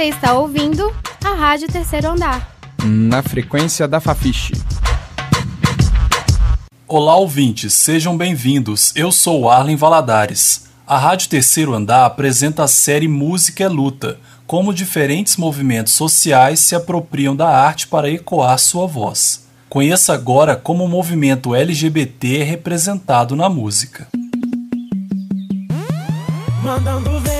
Você está ouvindo a Rádio Terceiro Andar. Na frequência da Fafiche. Olá, ouvintes, sejam bem-vindos. Eu sou Arlen Valadares. A Rádio Terceiro Andar apresenta a série Música é Luta, como diferentes movimentos sociais se apropriam da arte para ecoar sua voz. Conheça agora como o movimento LGBT é representado na música. Mandando ver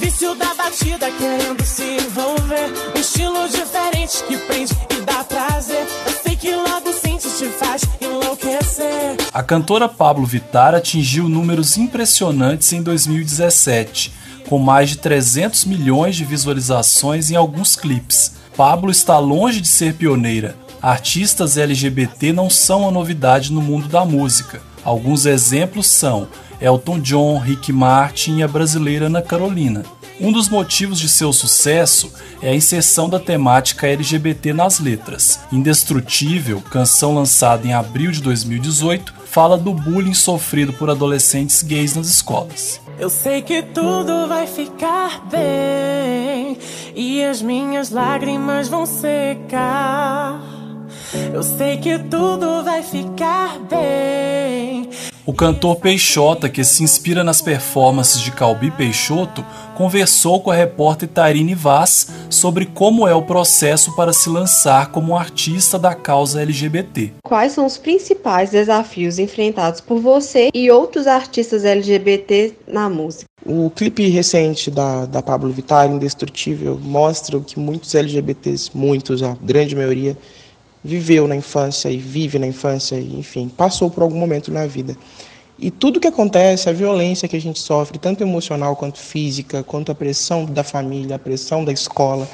vício da batida, querendo se envolver. Um estilo diferente que prende e dá prazer. Eu sei que logo sente te faz enlouquecer. A cantora Pablo Vittar atingiu números impressionantes em 2017, com mais de 300 milhões de visualizações em alguns clipes. Pablo está longe de ser pioneira. Artistas LGBT não são uma novidade no mundo da música. Alguns exemplos são Elton John, Rick Martin e a brasileira Ana Carolina. Um dos motivos de seu sucesso é a inserção da temática LGBT nas letras. Indestrutível, canção lançada em abril de 2018, fala do bullying sofrido por adolescentes gays nas escolas. Eu sei que tudo vai ficar bem e as minhas lágrimas vão secar. Eu sei que tudo vai ficar bem. O cantor Peixota, que se inspira nas performances de Calbi Peixoto, conversou com a repórter Tarine Vaz sobre como é o processo para se lançar como artista da causa LGBT. Quais são os principais desafios enfrentados por você e outros artistas LGBT na música? O clipe recente da, da Pablo Vittar, Indestrutível, mostra que muitos LGBTs, muitos, a grande maioria, viveu na infância e vive na infância, e, enfim, passou por algum momento na vida. E tudo que acontece, a violência que a gente sofre, tanto emocional quanto física, quanto a pressão da família, a pressão da escola,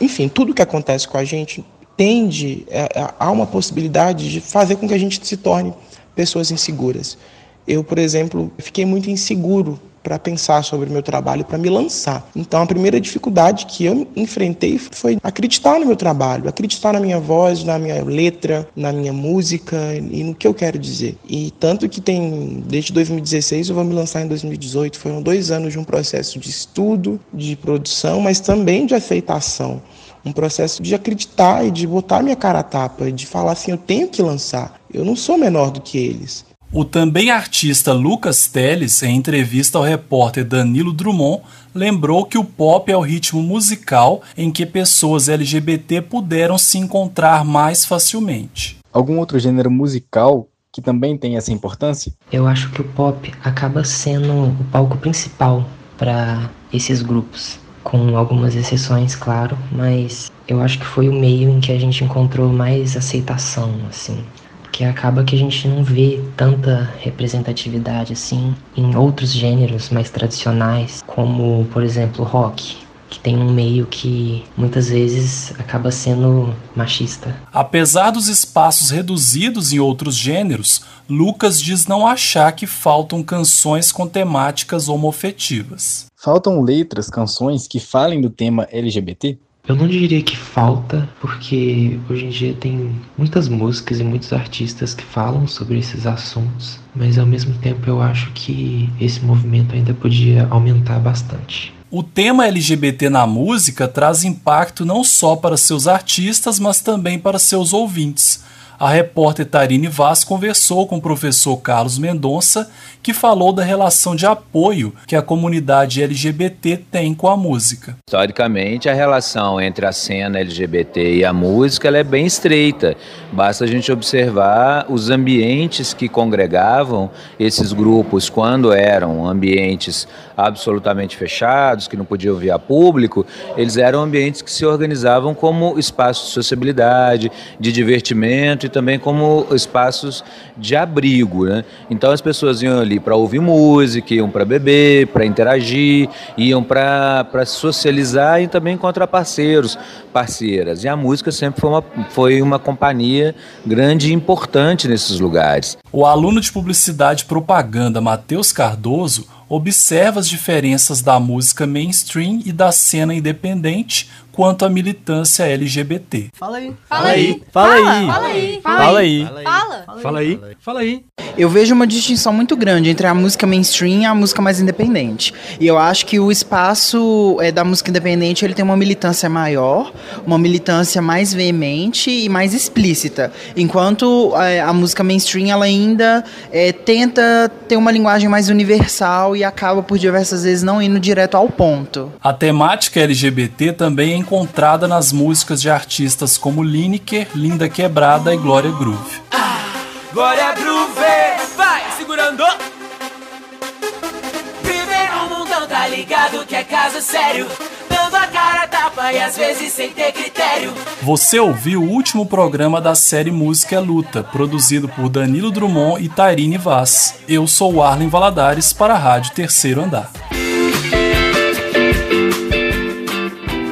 enfim, tudo que acontece com a gente tende a, a uma possibilidade de fazer com que a gente se torne pessoas inseguras. Eu, por exemplo, fiquei muito inseguro para pensar sobre o meu trabalho, para me lançar. Então, a primeira dificuldade que eu enfrentei foi acreditar no meu trabalho, acreditar na minha voz, na minha letra, na minha música e no que eu quero dizer. E tanto que tem, desde 2016, eu vou me lançar em 2018. Foram dois anos de um processo de estudo, de produção, mas também de aceitação um processo de acreditar e de botar minha cara a tapa, de falar assim, eu tenho que lançar. Eu não sou menor do que eles. O também artista Lucas Teles, em entrevista ao repórter Danilo Drummond, lembrou que o pop é o ritmo musical em que pessoas LGBT puderam se encontrar mais facilmente. Algum outro gênero musical que também tem essa importância? Eu acho que o pop acaba sendo o palco principal para esses grupos, com algumas exceções, claro, mas eu acho que foi o meio em que a gente encontrou mais aceitação, assim que acaba que a gente não vê tanta representatividade assim em outros gêneros mais tradicionais, como por exemplo rock, que tem um meio que muitas vezes acaba sendo machista. Apesar dos espaços reduzidos em outros gêneros, Lucas diz não achar que faltam canções com temáticas homofetivas. Faltam letras, canções que falem do tema LGBT? Eu não diria que falta, porque hoje em dia tem muitas músicas e muitos artistas que falam sobre esses assuntos, mas ao mesmo tempo eu acho que esse movimento ainda podia aumentar bastante. O tema LGBT na música traz impacto não só para seus artistas, mas também para seus ouvintes a repórter Tarine Vaz conversou com o professor Carlos Mendonça, que falou da relação de apoio que a comunidade LGBT tem com a música. Historicamente, a relação entre a cena LGBT e a música é bem estreita. Basta a gente observar os ambientes que congregavam esses grupos quando eram ambientes absolutamente fechados, que não podiam vir a público, eles eram ambientes que se organizavam como espaços de sociabilidade, de divertimento e também como espaços de abrigo. Né? Então as pessoas iam ali para ouvir música, iam para beber, para interagir, iam para socializar e também encontrar parceiros, parceiras. E a música sempre foi uma, foi uma companhia grande e importante nesses lugares. O aluno de publicidade e propaganda Matheus Cardoso observa as diferenças da música mainstream e da cena independente quanto à militância LGBT. Fala aí. Fala aí. Fala aí. Fala aí. Fala aí. Fala. Fala aí. Fala aí. Eu vejo uma distinção muito grande entre a música mainstream e a música mais independente. E eu acho que o espaço é, da música independente ele tem uma militância maior, uma militância mais veemente e mais explícita. Enquanto é, a música mainstream ela ainda é, tenta ter uma linguagem mais universal e acaba por diversas vezes não indo direto ao ponto. A temática LGBT também é encontrada nas músicas de artistas como Lineker, Linda Quebrada e Glória Groove. Glória Groove, vai segurando. Viver no mundão, tá ligado que é caso sério. Dando a cara tapa e às vezes sem ter critério. Você ouviu o último programa da série Música é Luta, produzido por Danilo Drummond e Tairine Vaz. Eu sou o Arlen Valadares para a Rádio Terceiro Andar.